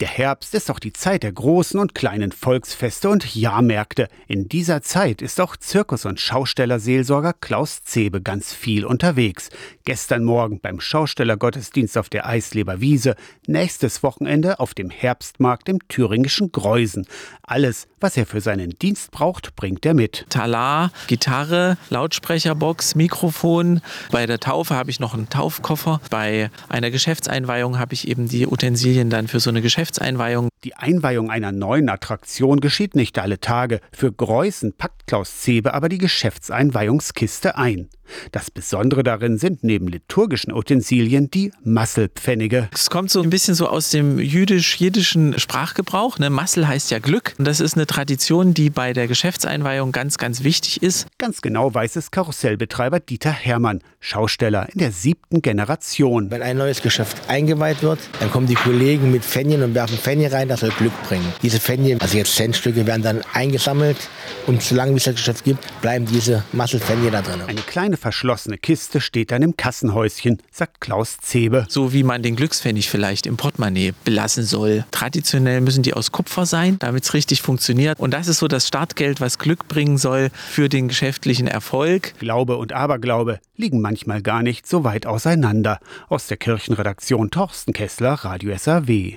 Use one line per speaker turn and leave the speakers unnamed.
Der Herbst ist auch die Zeit der großen und kleinen Volksfeste und Jahrmärkte. In dieser Zeit ist auch Zirkus- und Schaustellerseelsorger Klaus Zebe ganz viel unterwegs. Gestern Morgen beim Schaustellergottesdienst auf der Eisleber Wiese, nächstes Wochenende auf dem Herbstmarkt im thüringischen Greusen. Alles, was er für seinen Dienst braucht, bringt er mit.
Talar, Gitarre, Lautsprecherbox, Mikrofon. Bei der Taufe habe ich noch einen Taufkoffer. Bei einer Geschäftseinweihung habe ich eben die Utensilien dann für so eine Geschäftseinweihung Geschäftseinweihung.
Die Einweihung einer neuen Attraktion geschieht nicht alle Tage. Für Greußen packt Klaus Zebe aber die Geschäftseinweihungskiste ein. Das Besondere darin sind neben liturgischen Utensilien die Masselpfennige.
Es kommt so ein bisschen so aus dem jüdisch-jiddischen Sprachgebrauch. Ne? Massel heißt ja Glück. Und das ist eine Tradition, die bei der Geschäftseinweihung ganz, ganz wichtig ist.
Ganz genau weiß es Karussellbetreiber Dieter Hermann, Schausteller in der siebten Generation.
Wenn ein neues Geschäft eingeweiht wird, dann kommen die Kollegen mit Pfennien und werfen Pfennien rein, das soll Glück bringen. Diese Pfennien, also jetzt Centstücke, werden dann eingesammelt und solange es das Geschäft gibt, bleiben diese Masselpfennien da drin.
Eine kleine eine verschlossene Kiste steht dann im Kassenhäuschen, sagt Klaus Zebe.
So wie man den Glückspfennig vielleicht im Portemonnaie belassen soll. Traditionell müssen die aus Kupfer sein, damit es richtig funktioniert. Und das ist so das Startgeld, was Glück bringen soll für den geschäftlichen Erfolg.
Glaube und Aberglaube liegen manchmal gar nicht so weit auseinander. Aus der Kirchenredaktion Torsten Kessler, Radio SAW.